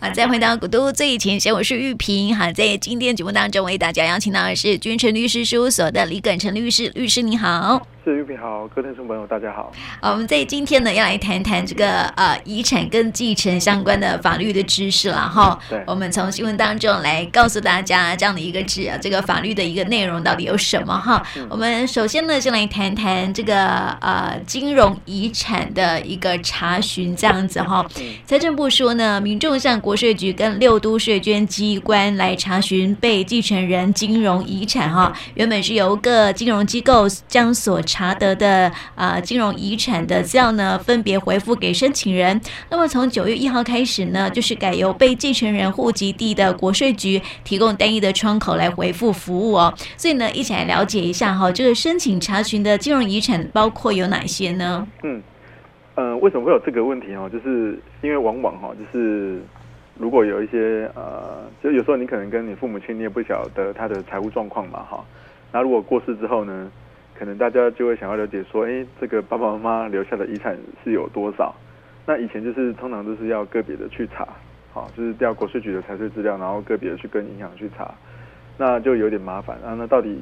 好，再回到古都最前线，我是玉萍。好，在今天节目当中，为大家邀请到的是君臣律师事务所的李耿成律师。律师你好。是玉萍好，各位听众朋友大家好。好，我们在今天呢要来谈谈这个呃遗产跟继承相关的法律的知识了哈。对。我们从新闻当中来告诉大家这样的一个知这个法律的一个内容到底有什么哈。嗯、我们首先呢先来谈谈这个呃金融遗产的一个查询这样子哈。财政部说呢，民众向国税局跟六都税捐机关来查询被继承人金融遗产哈，原本是由各金融机构将所查查得的啊、金融遗产的资料呢，分别回复给申请人。那么从九月一号开始呢，就是改由被继承人户籍地的国税局提供单一的窗口来回复服务哦。所以呢，一起来了解一下哈，这个申请查询的金融遗产包括有哪些呢？嗯，呃，为什么会有这个问题哦？就是因为往往哈，就是如果有一些呃，就有时候你可能跟你父母亲，你也不晓得他的财务状况嘛哈。那如果过世之后呢？可能大家就会想要了解说，哎，这个爸爸妈妈留下的遗产是有多少？那以前就是通常都是要个别的去查，好，就是调国税局的财税资料，然后个别的去跟银行去查，那就有点麻烦啊。那到底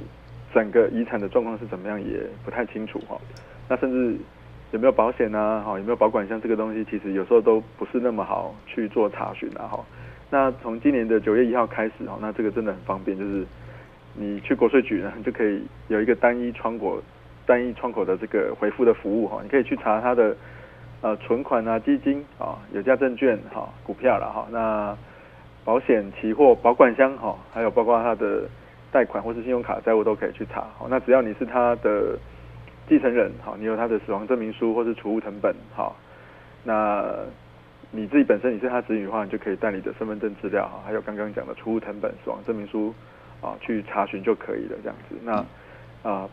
整个遗产的状况是怎么样，也不太清楚哈。那甚至有没有保险啊？哈，有没有保管箱这个东西，其实有时候都不是那么好去做查询啊。哈，那从今年的九月一号开始哈，那这个真的很方便，就是。你去国税局呢，就可以有一个单一窗口、单一窗口的这个回复的服务哈。你可以去查他的呃存款啊、基金啊、有价证券哈、股票了哈。那保险、期货、保管箱哈，还有包括他的贷款或是信用卡债务都可以去查。好，那只要你是他的继承人，好，你有他的死亡证明书或是储物成本，好，那你自己本身你是他子女的话，你就可以带你的身份证资料哈，还有刚刚讲的储物成本、死亡证明书。啊，去查询就可以了，这样子。那啊、呃，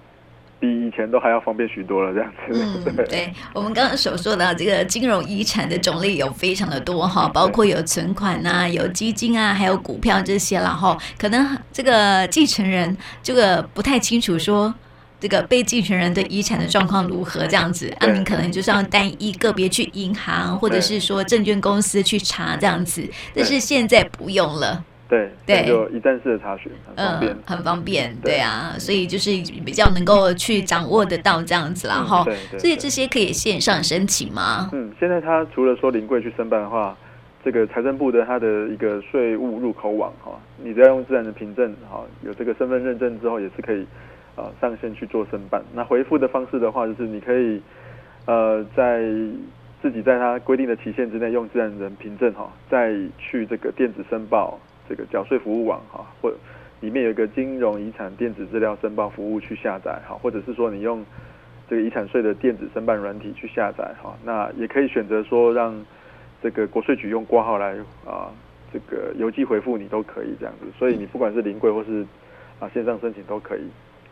比以前都还要方便许多了，这样子。嗯，对，我们刚刚所说的这个金融遗产的种类有非常的多哈，包括有存款啊，有基金啊，还有股票这些，然后可能这个继承人这个不太清楚说这个被继承人对遗产的状况如何这样子，那你可能就是要单一个别去银行或者是说证券公司去查这样子，但是现在不用了。对对，就一站式的查询，很方便，嗯，很方便，对啊，所以就是比较能够去掌握得到这样子啦，哈，所以这些可以线上申请吗？嗯，现在他除了说临柜去申办的话，这个财政部的他的一个税务入口网哈，你只要用自然人凭证哈，有这个身份认证之后，也是可以呃上线去做申办。那回复的方式的话，就是你可以呃在自己在他规定的期限之内用自然人凭证哈，再去这个电子申报。这个缴税服务网哈，或里面有一个金融遗产电子资料申报服务去下载哈，或者是说你用这个遗产税的电子申办软体去下载哈，那也可以选择说让这个国税局用挂号来啊，这个邮寄回复你都可以这样子，所以你不管是临柜或是啊线上申请都可以。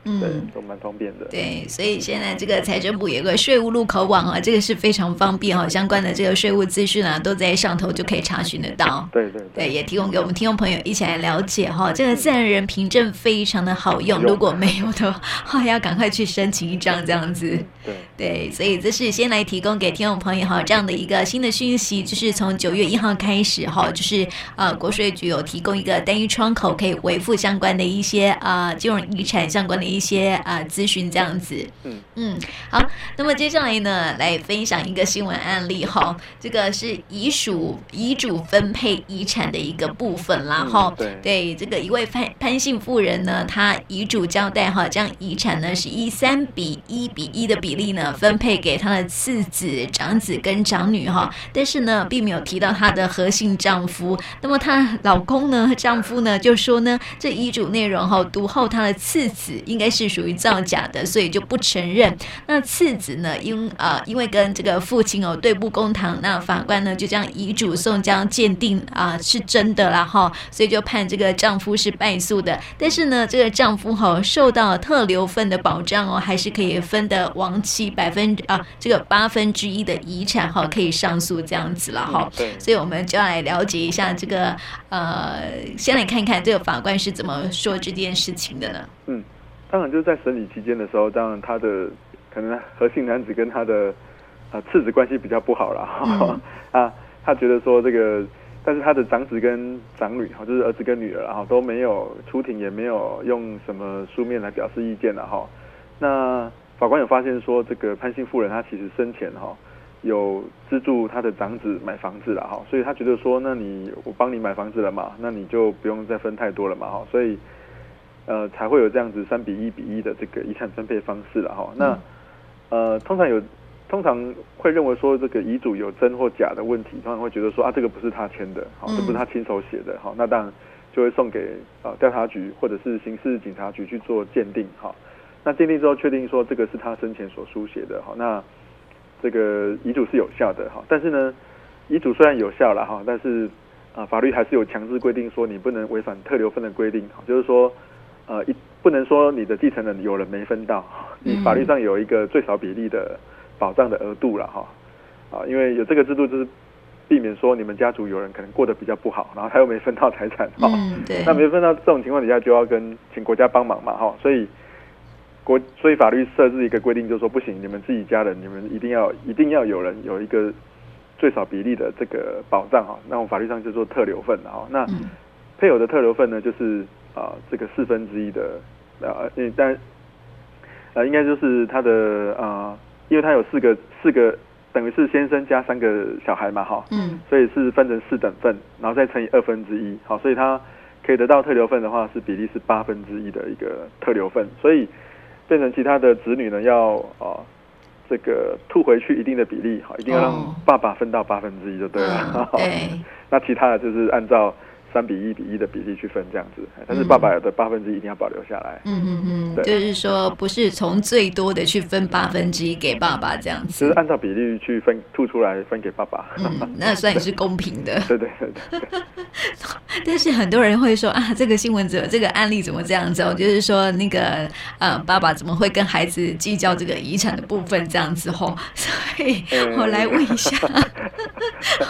嗯，对，都蛮方便的。对，所以现在这个财政部有个税务入口网啊，这个是非常方便哈，相关的这个税务资讯啊，都在上头就可以查询得到。对对对，对，也提供给我们听众朋友一起来了解哈。这个自然人凭证非常的好用，如果没有的话，要赶快去申请一张这样子。对对，所以这是先来提供给听众朋友哈这样的一个新的讯息，就是从九月一号开始哈，就是呃国税局有提供一个单一窗口，可以回复相关的一些啊金融遗产相关的。一些啊咨询这样子，嗯。嗯，好，那么接下来呢，来分享一个新闻案例哈，这个是遗属遗嘱分配遗产的一个部分啦哈，对。对，这个一位潘潘姓妇人呢，她遗嘱交代哈，将遗产呢是以三比一比一的比例呢分配给他的次子、长子跟长女哈，但是呢，并没有提到她的核心丈夫。那么她老公呢，丈夫呢就说呢，这遗嘱内容哈，读后他的次子应。该是属于造假的，所以就不承认。那次子呢，因呃因为跟这个父亲哦对簿公堂，那法官呢就将遗嘱送交鉴定啊、是真的啦哈，所以就判这个丈夫是败诉的。但是呢，这个丈夫哈、受到特留份的保障哦，还是可以分得亡妻百分啊这个八分之一的遗产哈，可以上诉这样子了哈。对，所以我们就要来了解一下这个呃，先来看看这个法官是怎么说这件事情的呢？嗯。当然，就是在审理期间的时候，当然他的可能何姓男子跟他的啊次子关系比较不好了哈、嗯、啊，他觉得说这个但是他的长子跟长女哈，就是儿子跟女儿然后都没有出庭，也没有用什么书面来表示意见了哈。那法官有发现说，这个潘姓妇人她其实生前哈有资助她的长子买房子了哈，所以他觉得说，那你我帮你买房子了嘛，那你就不用再分太多了嘛哈，所以呃才会有这样子三比一比一的这个遗产分配方式了哈。那呃通常有。通常会认为说这个遗嘱有真或假的问题，通常会觉得说啊，这个不是他签的，好，这不是他亲手写的，好，那当然就会送给啊调查局或者是刑事警察局去做鉴定，好，那鉴定之后确定说这个是他生前所书写的，好，那这个遗嘱是有效的，哈，但是呢，遗嘱虽然有效了，哈，但是啊法律还是有强制规定说你不能违反特留分的规定，就是说呃一不能说你的继承人有人没分到，你法律上有一个最少比例的。保障的额度了哈，啊，因为有这个制度，就是避免说你们家族有人可能过得比较不好，然后他又没分到财产，哈、嗯，对，那没分到这种情况底下，就要跟请国家帮忙嘛，哈，所以国所以法律设置一个规定，就是说不行，你们自己家人，你们一定要一定要有人有一个最少比例的这个保障哈，那我们法律上就做特留份哈，那配偶的特留份呢，就是啊这个四分之一的啊，但呃应该就是他的啊。因为他有四个四个，等于是先生加三个小孩嘛，哈，嗯，所以是分成四等份，然后再乘以二分之一，好，所以他可以得到特留份的话，是比例是八分之一的一个特留份，所以变成其他的子女呢要啊这个吐回去一定的比例，好，一定要让爸爸分到八分之一就对了，对，那其他的就是按照。三比一比一的比例去分这样子，但是爸爸的八分之一一定要保留下来。嗯嗯嗯，对，就是说不是从最多的去分八分之一给爸爸这样子，就是按照比例去分吐出来分给爸爸。嗯，那算也是公平的。对对对，对。但是很多人会说啊，这个新闻怎么这个案例怎么这样子？就是说那个呃，爸爸怎么会跟孩子计较这个遗产的部分这样子？吼，所以我来问一下，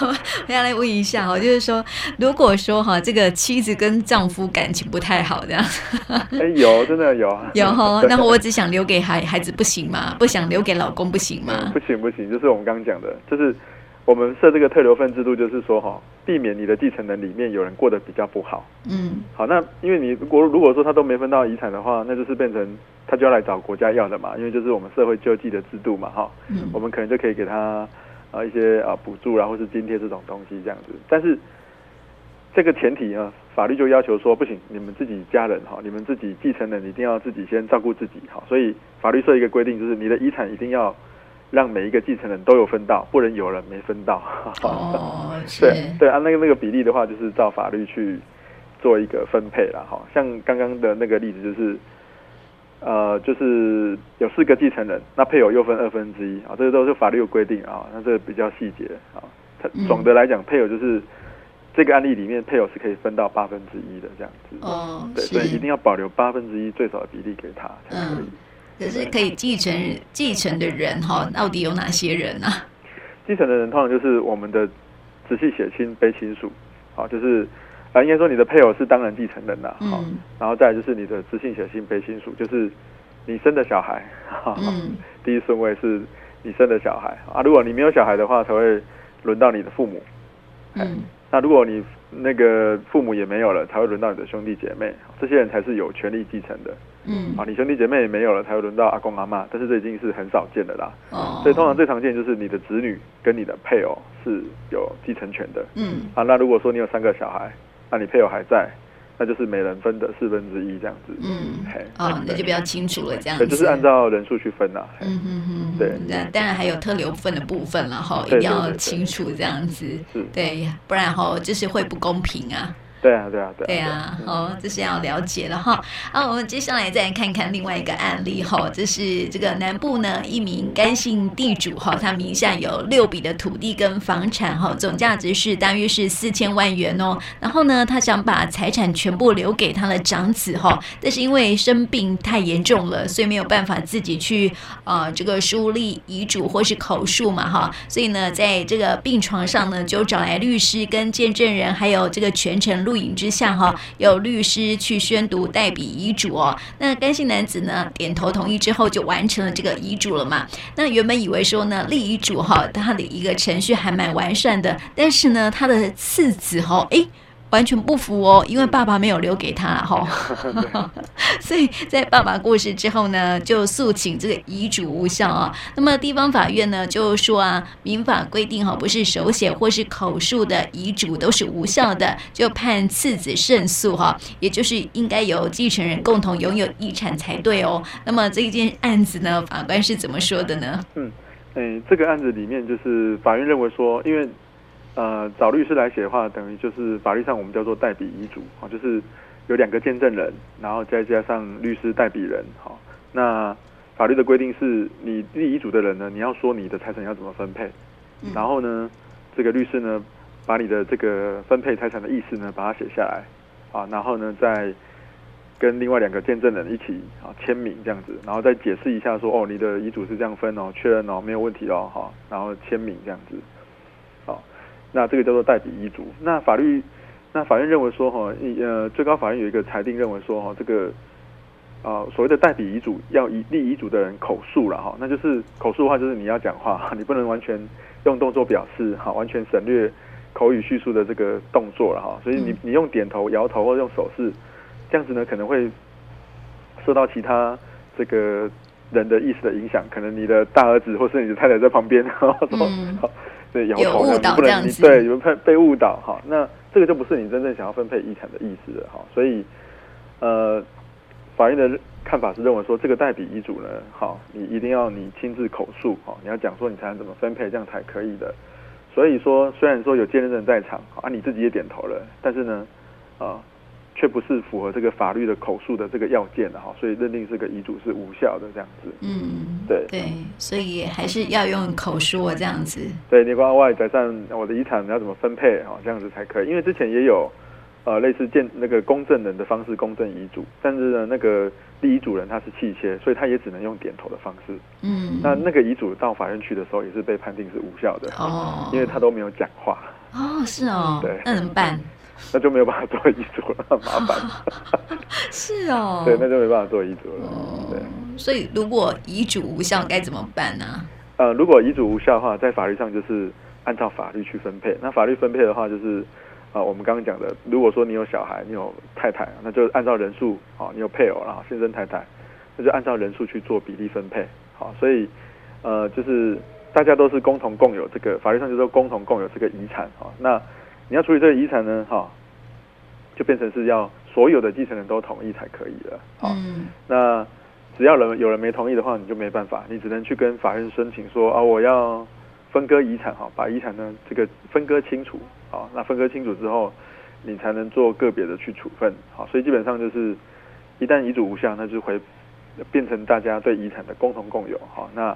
我要来问一下哦，就是说如果说哈。啊，这个妻子跟丈夫感情不太好，这样。哎，有，真的有啊。有哈，那我只想留给孩孩子，不行吗？不想留给老公，不行吗？嗯，不行，不行，就是我们刚刚讲的，就是我们设这个特留份制度，就是说哈，避免你的继承人里面有人过得比较不好。嗯。好，那因为你如果如果说他都没分到遗产的话，那就是变成他就要来找国家要的嘛，因为就是我们社会救济的制度嘛，哈。嗯。我们可能就可以给他啊一些啊补助啊，或是津贴这种东西这样子，但是。这个前提啊，法律就要求说不行，你们自己家人哈，你们自己继承人一定要自己先照顾自己哈，所以法律设一个规定，就是你的遗产一定要让每一个继承人都有分到，不能有人没分到。哦，对对，按那个那个比例的话，就是照法律去做一个分配了哈。像刚刚的那个例子就是，呃，就是有四个继承人，那配偶又分二分之一啊，这个都是法律有规定啊，那这个比较细节啊。它总的来讲，配偶就是。这个案例里面，配偶是可以分到八分之一的这样子。哦，对，所以一定要保留八分之一最少的比例给他才可以。嗯，可是可以继承继承的人哈，到底有哪些人呢？继承的人通常就是我们的直系血亲卑亲属，好，就是啊，应该说你的配偶是当然继承人呐，好，然后再来就是你的直系血亲卑亲属，就是你生的小孩，嗯，第一顺位是你生的小孩啊，如果你没有小孩的话，才会轮到你的父母，嗯。那如果你那个父母也没有了，才会轮到你的兄弟姐妹，这些人才是有权利继承的。嗯，啊，你兄弟姐妹也没有了，才会轮到阿公阿妈，但是这已经是很少见的啦。哦，所以通常最常见就是你的子女跟你的配偶是有继承权的。嗯，啊，那如果说你有三个小孩，那你配偶还在。那就是每人分的四分之一这样子。嗯，嘿哦，那就比较清楚了，这样子。对，就是按照人数去分啦。嗯嗯嗯，对。那当然还有特留份的部分了哈，一定要清楚这样子。是。对，不然哈就是会不公平啊。对啊，对啊，对啊，对啊，好，这是要了解了哈。啊，我们接下来再来看看另外一个案例哈，这是这个南部呢一名干姓地主哈，他名下有六笔的土地跟房产哈，总价值是大约是四千万元哦。然后呢，他想把财产全部留给他的长子哈，但是因为生病太严重了，所以没有办法自己去呃这个书立遗嘱或是口述嘛哈，所以呢，在这个病床上呢，就找来律师跟见证人，还有这个全程录。录影之下哈，有律师去宣读代笔遗嘱哦。那甘姓男子呢点头同意之后，就完成了这个遗嘱了嘛。那原本以为说呢立遗嘱哈，他的一个程序还蛮完善的，但是呢他的次子哈，哎。完全不服哦，因为爸爸没有留给他哈，所以在爸爸过世之后呢，就诉请这个遗嘱无效啊。那么地方法院呢就说啊，民法规定哈，不是手写或是口述的遗嘱都是无效的，就判次子胜诉哈，也就是应该由继承人共同拥有遗产才对哦。那么这一件案子呢，法官是怎么说的呢？嗯，哎，这个案子里面就是法院认为说，因为。呃，找律师来写的话，等于就是法律上我们叫做代笔遗嘱啊，就是有两个见证人，然后再加上律师代笔人，好，那法律的规定是你立遗嘱的人呢，你要说你的财产要怎么分配，然后呢，这个律师呢，把你的这个分配财产的意思呢，把它写下来，啊，然后呢，再跟另外两个见证人一起啊签名这样子，然后再解释一下说，哦，你的遗嘱是这样分哦，确认哦，没有问题哦，好，然后签名这样子。那这个叫做代笔遗嘱。那法律，那法院认为说，哈，呃，最高法院有一个裁定，认为说，哈，这个，啊、呃，所谓的代笔遗嘱要以立遗嘱的人口述了，哈，那就是口述的话，就是你要讲话，你不能完全用动作表示，哈，完全省略口语叙述的这个动作了，哈。所以你你用点头、摇头或者用手势，这样子呢，可能会受到其他这个人的意思的影响，可能你的大儿子或是你的太太在旁边，哈，嗯对，摇头这样，你不能你对，有被被误导哈，那这个就不是你真正想要分配遗产的意思了哈，所以呃，法院的看法是认为说，这个代笔遗嘱呢，好，你一定要你亲自口述哈，你要讲说你才能怎么分配，这样才可以的。所以说，虽然说有见证人在场啊，你自己也点头了，但是呢，啊。却不是符合这个法律的口述的这个要件的哈，所以认定这个遗嘱是无效的这样子。嗯，对对，所以还是要用口说这样子。对，你关外改善我的遗产要怎么分配哈，这样子才可以。因为之前也有呃类似见那个公证人的方式公证遗嘱，但是呢那个立遗嘱人他是弃切，所以他也只能用点头的方式。嗯，那那个遗嘱到法院去的时候也是被判定是无效的哦，因为他都没有讲话。哦，是哦，对，那怎么办？那就没有办法做遗嘱了，很麻烦。是哦，对，那就没办法做遗嘱了。哦、对，所以如果遗嘱无效该怎么办呢？呃，如果遗嘱无效的话，在法律上就是按照法律去分配。那法律分配的话，就是啊、呃，我们刚刚讲的，如果说你有小孩，你有太太，那就按照人数啊、哦，你有配偶，然后先生太太，那就按照人数去做比例分配。好，所以呃，就是大家都是共同共有这个，法律上就是说共同共有这个遗产啊。那你要处理这个遗产呢，哈，就变成是要所有的继承人都同意才可以了。好，嗯，那只要人有人没同意的话，你就没办法，你只能去跟法院申请说啊，我要分割遗产，哈，把遗产呢这个分割清楚，好，那分割清楚之后，你才能做个别的去处分，好，所以基本上就是一旦遗嘱无效，那就会变成大家对遗产的共同共有，好，那。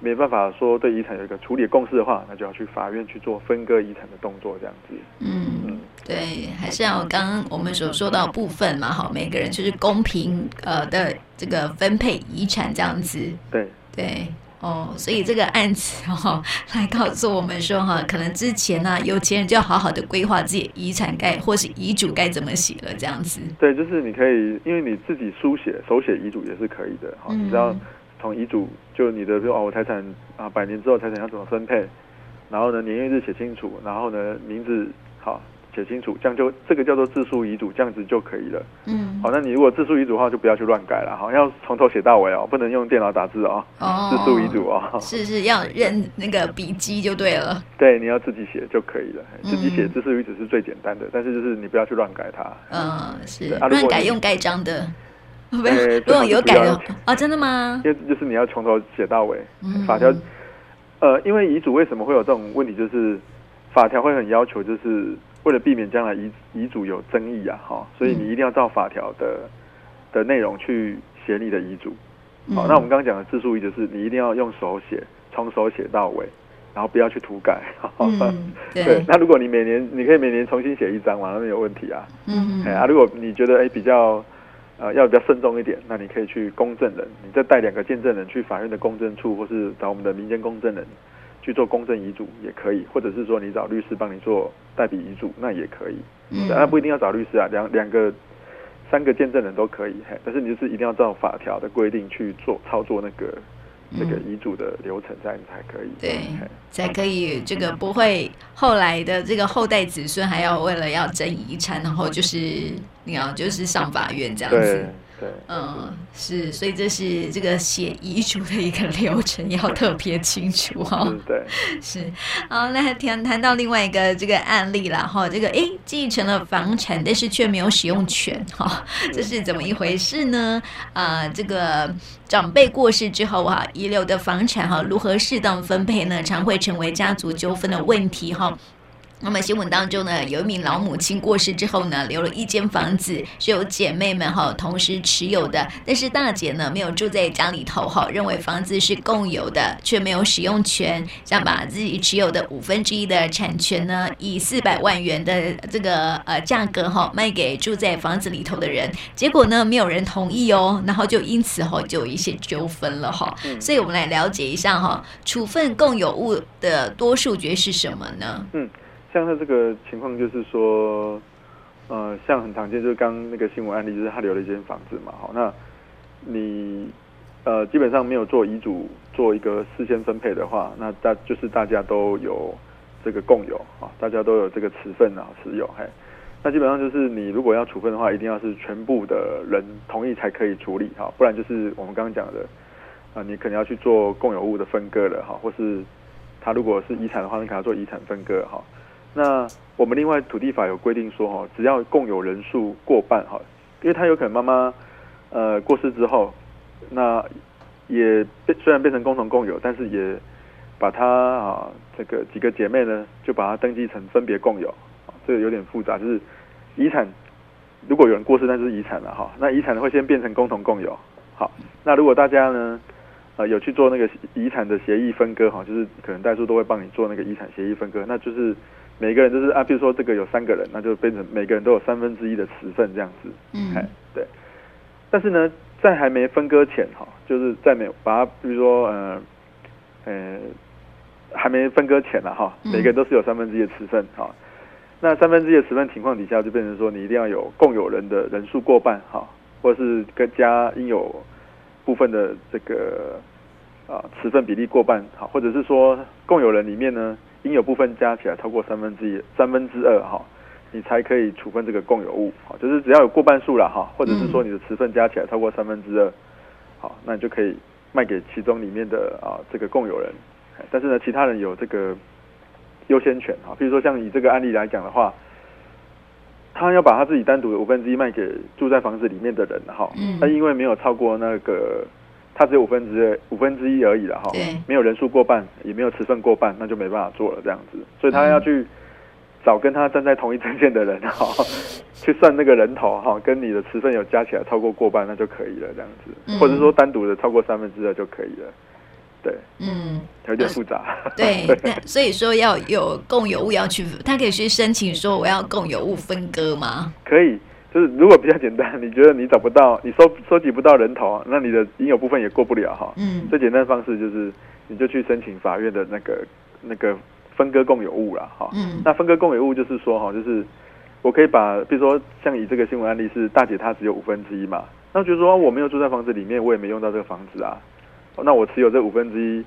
没办法说对遗产有一个处理共识的话，那就要去法院去做分割遗产的动作，这样子。嗯，对，还是要刚刚我们所说到部分嘛，哈，每个人就是公平呃的这个分配遗产这样子。对对哦，所以这个案子哦，来告诉我们说哈，可能之前呢、啊，有钱人就要好好的规划自己遗产该或是遗嘱该怎么写了，这样子。对，就是你可以，因为你自己书写手写遗嘱也是可以的，哈、嗯，你知道。从遗嘱就你的，比如哦，我财产啊，百年之后财产要怎么分配，然后呢，年月日写清楚，然后呢，名字好写清楚，这样就这个叫做自书遗嘱，这样子就可以了。嗯，好，那你如果自书遗嘱的话，就不要去乱改了，好，要从头写到尾哦，不能用电脑打字哦。哦，自书遗嘱哦，是是要认那个笔迹就对了。对，你要自己写就可以了，自己写自书遗嘱是最简单的，但是就是你不要去乱改它。嗯，是乱改用盖章的。不是，如果有改的啊，真的吗？因为就是你要从头写到尾，嗯、法条，呃，因为遗嘱为什么会有这种问题？就是法条会很要求，就是为了避免将来遗遗嘱有争议啊，哈，所以你一定要照法条的的内容去写你的遗嘱。好，那我们刚刚讲的自书遗嘱是你一定要用手写，从手写到尾，然后不要去涂改。嗯，对，对。那如果你每年你可以每年重新写一张嘛，那没有问题啊。嗯嗯。啊，如果你觉得哎、欸、比较。呃，要比较慎重一点，那你可以去公证人，你再带两个见证人去法院的公证处，或是找我们的民间公证人去做公证遗嘱也可以，或者是说你找律师帮你做代笔遗嘱那也可以，嗯，那不一定要找律师啊，两两个、三个见证人都可以，嘿，但是你就是一定要照法条的规定去做操作那个。这个遗嘱的流程这样才可以，对，才可以这个不会后来的这个后代子孙还要为了要争遗产，然后就是你要就是上法院这样子。对，嗯，是，所以这是这个写遗嘱的一个流程，要特别清楚哈、哦。对，是。好，那谈谈到另外一个这个案例了哈，这个哎继承了房产，但是却没有使用权哈，这是怎么一回事呢？啊、呃，这个长辈过世之后哈，遗留的房产哈，如何适当分配呢？常会成为家族纠纷的问题哈。那么新闻当中呢，有一名老母亲过世之后呢，留了一间房子，是由姐妹们哈同时持有的。但是大姐呢没有住在家里头哈，认为房子是共有的，却没有使用权，想把自己持有的五分之一的产权呢，以四百万元的这个呃价格哈卖给住在房子里头的人。结果呢没有人同意哦，然后就因此哈就有一些纠纷了哈。所以我们来了解一下哈，处分共有物的多数决是什么呢？嗯。像他这个情况，就是说，呃，像很常见，就是刚那个新闻案例，就是他留了一间房子嘛，好，那你呃基本上没有做遗嘱，做一个事先分配的话，那大就是大家都有这个共有啊，大家都有这个持份啊持有，嘿，那基本上就是你如果要处分的话，一定要是全部的人同意才可以处理哈，不然就是我们刚刚讲的啊、你可能要去做共有物的分割了哈，或是他如果是遗产的话，你可能要做遗产分割哈。那我们另外土地法有规定说，哈，只要共有人数过半，哈，因为他有可能妈妈，呃，过世之后，那也虽然变成共同共有，但是也把他啊这个几个姐妹呢，就把它登记成分别共有，这个有点复杂，就是遗产如果有人过世，那就是遗产了哈，那遗产会先变成共同共有，好，那如果大家呢，呃，有去做那个遗产的协议分割，哈，就是可能代数都会帮你做那个遗产协议分割，那就是。每个人都是啊，比如说这个有三个人，那就变成每个人都有三分之一的持份这样子。嗯，对。但是呢，在还没分割前哈，就是在没有把它，比如说呃呃，还没分割前了哈，每个人都是有三分之一的持份哈。那三分之一的持份情况底下，就变成说你一定要有共有人的人数过半哈，或者是跟加应有部分的这个啊持份比例过半哈，或者是说共有人里面呢。应有部分加起来超过三分之一、三分之二哈，你才可以处分这个共有物，哈，就是只要有过半数了哈，或者是说你的持份加起来超过三分之二，好，那你就可以卖给其中里面的啊这个共有人，但是呢，其他人有这个优先权哈，比如说像以这个案例来讲的话，他要把他自己单独的五分之一卖给住在房子里面的人哈，他因为没有超过那个。他只有五分之五分之一而已了哈，没有人数过半，也没有持份过半，那就没办法做了这样子。所以他要去找跟他站在同一阵线的人哈，去算那个人头哈，跟你的持份有加起来超过过半，那就可以了这样子。或者说单独的超过三分之二就可以了。对，嗯，有点复杂。对，所以说要有共有物要去，他可以去申请说我要共有物分割吗？可以。就是如果比较简单，你觉得你找不到，你收收集不到人头，那你的应有部分也过不了哈。嗯。最简单的方式就是，你就去申请法院的那个那个分割共有物了哈。嗯。那分割共有物就是说哈，就是我可以把，比如说像以这个新闻案例是大姐她只有五分之一嘛，那就是说我没有住在房子里面，我也没用到这个房子啊，那我持有这五分之一，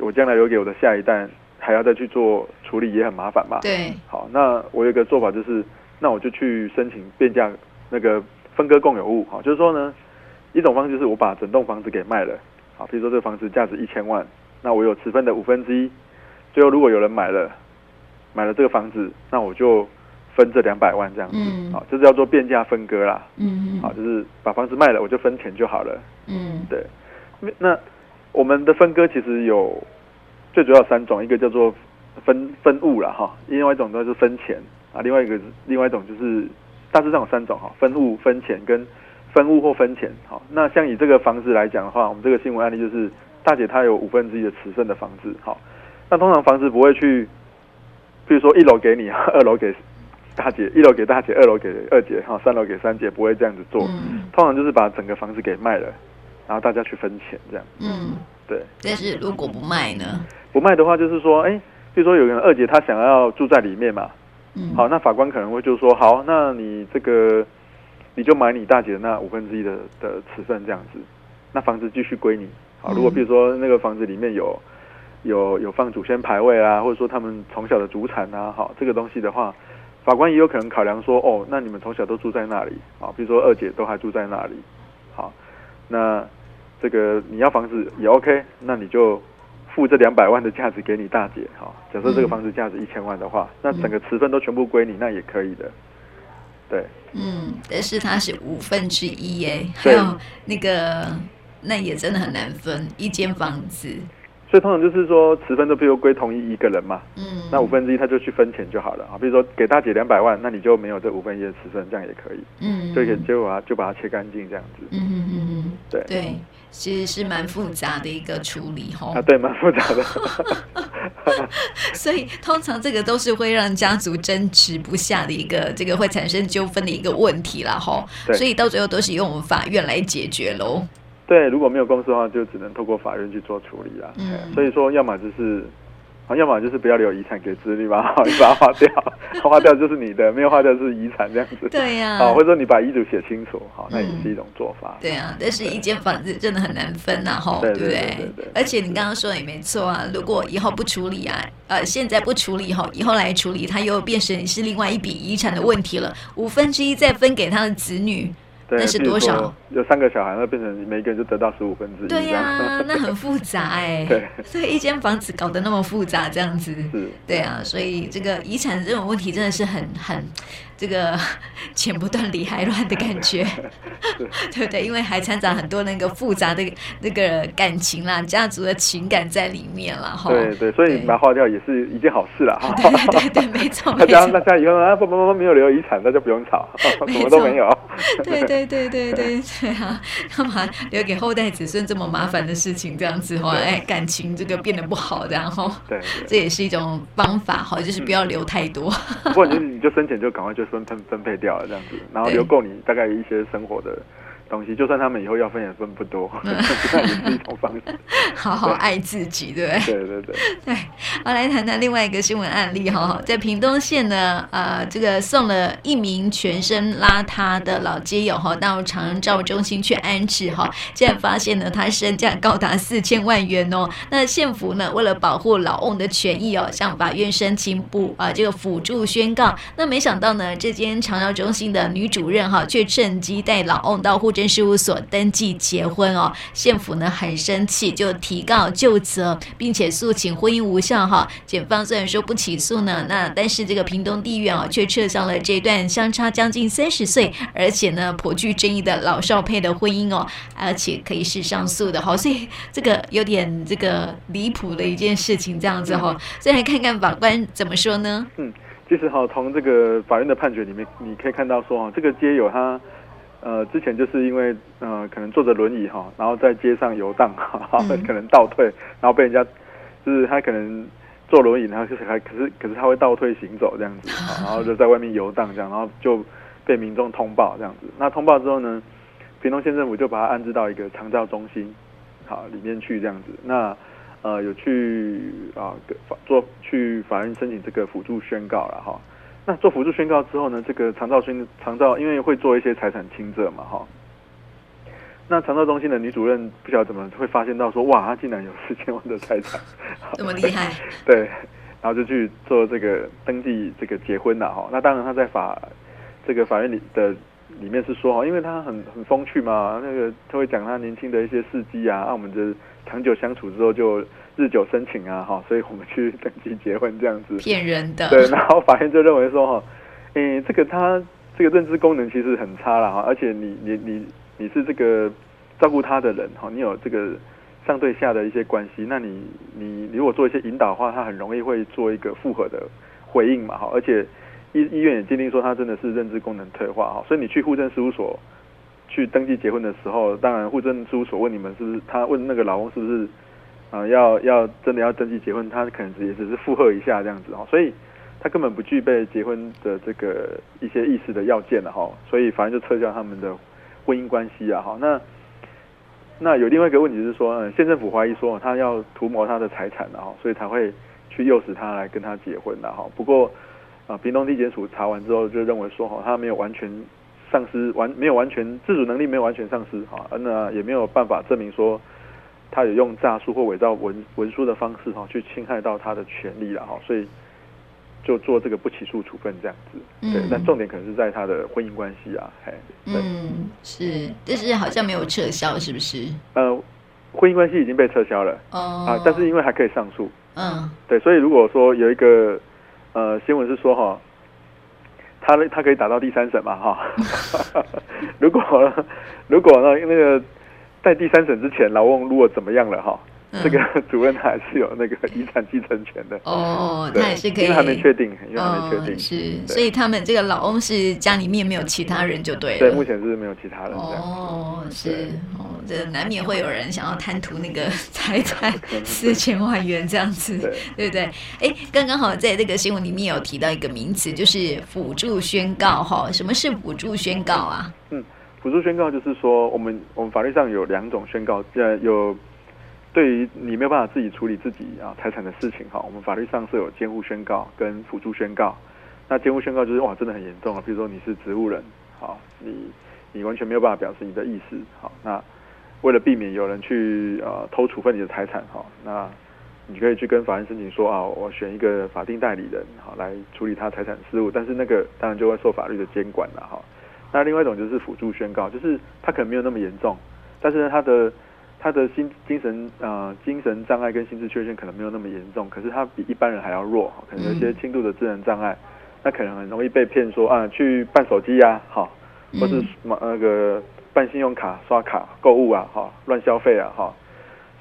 我将来留给我的下一代还要再去做处理，也很麻烦嘛。对。好，那我有一个做法就是。那我就去申请变价那个分割共有物，哈，就是说呢，一种方式就是我把整栋房子给卖了，好，比如说这个房子价值一千万，那我有持分的五分之一，最后如果有人买了，买了这个房子，那我就分这两百万这样子，好，这是叫做变价分割啦，嗯，好，就是把房子卖了，我就分钱就好了，嗯，对，那我们的分割其实有最主要三种，一个叫做分分物了，哈，另外一种都是分钱。啊，另外一个另外一种就是大致上有三种哈，分物、分钱跟分物或分钱。好，那像以这个房子来讲的话，我们这个新闻案例就是大姐她有五分之一的持分的房子。好，那通常房子不会去，比如说一楼给你，二楼给大姐，一楼给大姐，二楼给二姐，哈，三楼给三姐，不会这样子做。通常就是把整个房子给卖了，然后大家去分钱这样。嗯，对。但是如果不卖呢？不卖的话，就是说，哎，比如说有人二姐她想要住在里面嘛，嗯，好，那法官可能会就说，好，那你这个你就买你大姐的那五分之一的的尺寸这样子，那房子继续归你。好，如果比如说那个房子里面有有有放祖先牌位啊，或者说他们从小的祖产啊，好，这个东西的话，法官也有可能考量说，哦，那你们从小都住在那里，啊，比如说二姐都还住在那里，好，那这个你要房子也 OK，那你就付这两百万的价值给你大姐，哈，假设这个房子价值一千万的话，那整个持分都全部归你，那也可以的，对，嗯，但是它是五分之一耶，还有那个。那也真的很难分一间房子，所以通常就是说持分都比如归同一一个人嘛，嗯，那五分之一他就去分钱就好了啊。比如说给大姐两百万，那你就没有这五分之一的持分，这样也可以，嗯，就可以结果啊就把它切干净这样子，嗯嗯，对对，其实是蛮复杂的一个处理哈，啊对，蛮复杂的，所以通常这个都是会让家族争执不下的一个，这个会产生纠纷的一个问题啦哈，所以到最后都是用我们法院来解决喽。对，如果没有公司的话，就只能透过法院去做处理啦。嗯，所以说，要么就是，啊，要么就是不要留遗产给子女吧，你把它花掉，花掉就是你的，没有花掉是遗产这样子。对呀、啊，或者说你把遗嘱写清楚，好，那也是一种做法。嗯、对啊，但是一间房子真的很难分呐，哈，对不对？而且你刚刚说的也没错啊，如果以后不处理啊，呃，现在不处理吼，以后来处理，它又变成是另外一笔遗产的问题了，五分之一再分给他的子女。对，那是多少？有三个小孩，那变成每一个人就得到十五分之一。对呀、啊，那很复杂哎。对，所以一间房子搞得那么复杂，这样子。是。对啊，所以这个遗产这种问题真的是很很。这个 剪不断理还乱的感觉，对不对？因为还掺杂很多那个复杂的那个感情啦，家族的情感在里面了哈。对对，所以把它花掉也是一件好事啦。对对对，没错。大家大家以后啊，爸爸妈妈没有留遗产，那就不用吵，什么都没有。对对对对对对啊！干嘛留给后代子孙这么麻烦的事情？这样子哈，哎，感情这个变得不好，然后对，这也是一种方法哈，就是不要留太多。不过你你就生前就赶快就。分分分配掉了这样子，然后留够你大概一些生活的东西，就算他们以后要分也分不多，是一种方式。好好爱自己，对不对？对对对。对，好，来谈谈另外一个新闻案例哈，在屏东县呢，呃，这个送了一名全身邋遢的老街友哈到长照中心去安置哈，竟然发现呢，他身价高达四千万元哦。那县府呢，为了保护老翁的权益哦，向法院申请补啊这个辅助宣告。那没想到呢，这间长照中心的女主任哈，却趁机带老翁到户政事务所登记结婚哦。县府呢很生气，就提告就责，并且诉请婚姻无效哈。检方虽然说不起诉呢，那但是这个屏东地院啊，却撤销了这段相差将近三十岁，而且呢颇具争议的老少配的婚姻哦，而且可以是上诉的哈。所以这个有点这个离谱的一件事情，这样子哈。再来看看法官怎么说呢？嗯，其实哈，从这个法院的判决里面，你可以看到说哈，这个街友他。呃，之前就是因为呃，可能坐着轮椅哈，然后在街上游荡 哈，可能倒退，然后被人家就是他可能坐轮椅，然后就是还可是可是他会倒退行走这样子，然后就在外面游荡这样，然后就被民众通报这样子。那通报之后呢，屏东县政府就把他安置到一个长照中心好里面去这样子。那呃有去啊法做去法院申请这个辅助宣告了哈。那做辅助宣告之后呢，这个长照宣长照因为会做一些财产清册嘛，哈。那长照中心的女主任不晓得怎么会发现到说，哇，她竟然有四千万的财产，这么厉害？对，然后就去做这个登记这个结婚了哈。那当然她在法这个法院里的里面是说哈，因为她很很风趣嘛，那个她会讲她年轻的一些事迹啊，啊，我们的长久相处之后就。日久生情啊，哈，所以我们去登记结婚这样子，骗人的。对，然后法院就认为说，哈，诶，这个他这个认知功能其实很差了哈，而且你你你你是这个照顾他的人哈，你有这个上对下的一些关系，那你你如果做一些引导的话，他很容易会做一个复合的回应嘛，哈，而且医医院也鉴定说他真的是认知功能退化哈，所以你去户政事务所去登记结婚的时候，当然户政事务所问你们是不是，他问那个老公是不是。啊，要要真的要登记结婚，他可能也只是附和一下这样子哦，所以他根本不具备结婚的这个一些意思的要件了哈，所以反正就撤销他们的婚姻关系啊哈。那那有另外一个问题是说，嗯，县政府怀疑说他要图谋他的财产，然后所以才会去诱使他来跟他结婚的哈。不过啊，屏东地检署查完之后就认为说哈，他没有完全丧失完，没有完全自主能力没有完全丧失哈，那也没有办法证明说他有用诈术或伪造文文书的方式哈去侵害到他的权利了哈，所以。就做这个不起诉处分这样子，嗯、对，但重点可能是在他的婚姻关系啊，嘿，嗯，是，但是好像没有撤销，是不是？呃，婚姻关系已经被撤销了，哦，啊，但是因为还可以上诉，嗯，对，所以如果说有一个呃新闻是说哈，他他可以打到第三审嘛，哈，如果如果呢那个在第三审之前，老翁如果怎么样了哈？这个 主任还是有那个遗产继承权的哦，他也是可以，因为还没确定，因为还没确定，哦、是，所以他们这个老翁是家里面没有其他人就对了，对，目前是没有其他人。哦，是，哦，这难免会有人想要贪图那个 财产四千万元这样子，对，对不对？哎，刚刚好在这个新闻里面有提到一个名词，就是辅助宣告哈，什么是辅助宣告啊？嗯，辅助宣告就是说，我们我们法律上有两种宣告，呃，有。对于你没有办法自己处理自己啊财产的事情哈，我们法律上是有监护宣告跟辅助宣告。那监护宣告就是哇，真的很严重啊，比如说你是植物人，好，你你完全没有办法表示你的意思，好，那为了避免有人去呃偷处分你的财产哈，那你可以去跟法院申请说啊，我选一个法定代理人好来处理他财产事务，但是那个当然就会受法律的监管了哈。那另外一种就是辅助宣告，就是他可能没有那么严重，但是呢他的。他的心精神呃精神障碍跟心智缺陷可能没有那么严重，可是他比一般人还要弱，可能有一些轻度的智能障碍，那可能很容易被骗说啊去办手机呀，哈，或是那个办信用卡刷卡购物啊，哈，乱消费啊，哈，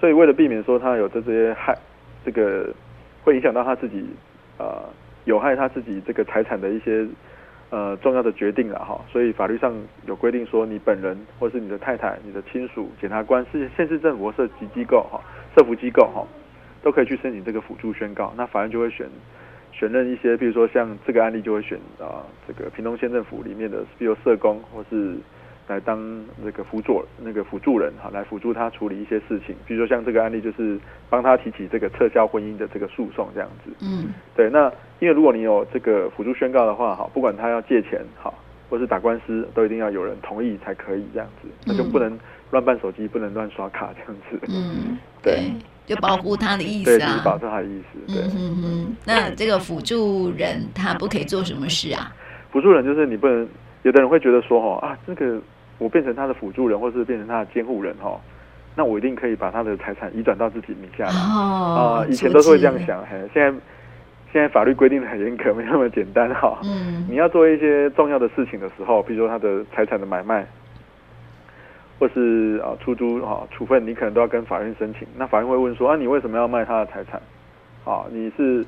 所以为了避免说他有这这些害，这个会影响到他自己呃有害他自己这个财产的一些。呃，重要的决定了哈，所以法律上有规定说，你本人或是你的太太、你的亲属、检察官、是县市政府或社级机构哈、社福机构哈，都可以去申请这个辅助宣告。那法院就会选选任一些，比如说像这个案例就会选啊，这个屏东县政府里面的，比如社工或是。来当那个辅助那个辅助人哈，来辅助他处理一些事情，比如说像这个案例，就是帮他提起这个撤销婚姻的这个诉讼这样子。嗯，对。那因为如果你有这个辅助宣告的话，哈，不管他要借钱哈，或是打官司，都一定要有人同意才可以这样子，那就不能乱办手机，不能乱刷卡这样子。嗯，对，就保护他的意思啊，保护他的意思。对，嗯嗯。那这个辅助人他不可以做什么事啊？辅助人就是你不能，有的人会觉得说，哈啊这个。我变成他的辅助人，或是变成他的监护人哈，那我一定可以把他的财产移转到自己名下来啊、哦呃！以前都是会这样想，嘿，现在现在法律规定的很严格，没那么简单哈。嗯，你要做一些重要的事情的时候，比如说他的财产的买卖，或是啊出租啊处分，你可能都要跟法院申请。那法院会问说啊，你为什么要卖他的财产？啊，你是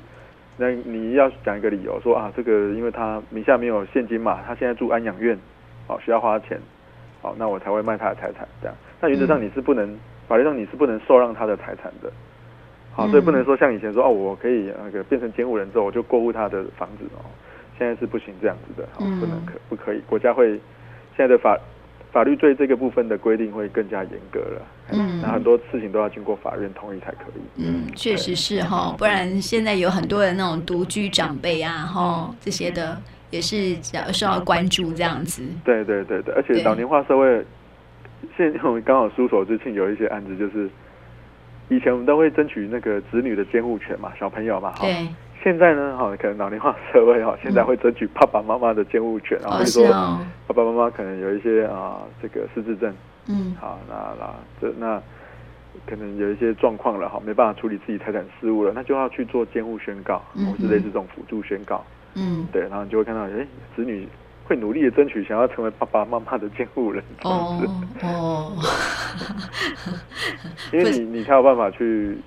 那你要讲一个理由说啊，这个因为他名下没有现金嘛，他现在住安养院，啊需要花钱。好，那我才会卖他的财产，这样。那原则上你是不能，嗯、法律上你是不能受让他的财产的。好，所以不能说像以前说哦，我可以那个变成监护人之后，我就过户他的房子哦。现在是不行这样子的，好，不能可不可以？国家会现在的法法律对这个部分的规定会更加严格了。嗯，那很多事情都要经过法院同意才可以。嗯，确实是哈，不然现在有很多的那种独居长辈啊，哈这些的。也是受到关注这样子。对对对对，而且老年化社会，现在我们刚好书所之庆有一些案子，就是以前我们都会争取那个子女的监护权嘛，小朋友嘛，哈。对。现在呢，哈，可能老龄化社会哈，现在会争取爸爸妈妈的监护权，然后就说爸爸妈妈可能有一些啊，这个失智症，嗯，好，那那这那可能有一些状况了哈，没办法处理自己财产事务了，那就要去做监护宣告，或是类似这种辅助宣告。嗯，对，然后你就会看到，哎，子女会努力的争取，想要成为爸爸妈妈的监护人，这样子。哦，哦 因为你你才有办法去，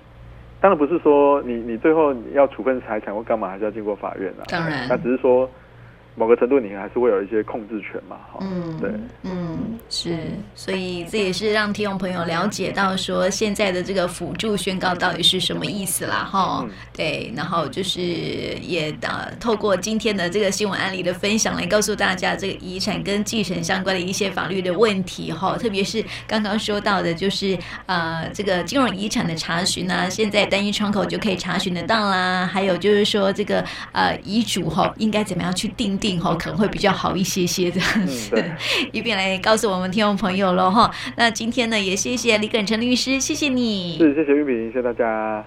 当然不是说你你最后你要处分财产或干嘛，还是要经过法院啊。当然，那只是说某个程度，你还是会有一些控制权嘛，哈，嗯，对，嗯，是，所以这也是让听众朋友了解到说现在的这个辅助宣告到底是什么意思啦，哈，对，然后就是也呃透过今天的这个新闻案例的分享来告诉大家这个遗产跟继承相关的一些法律的问题，哈，特别是刚刚说到的，就是呃这个金融遗产的查询呢，现在单一窗口就可以查询得到啦，还有就是说这个呃遗嘱哈应该怎么样去定。定哈可能会比较好一些些这样子，嗯、以便 来告诉我们听众朋友了哈。那今天呢，也谢谢李耿成律师，谢谢你。是，谢谢玉萍，谢谢大家。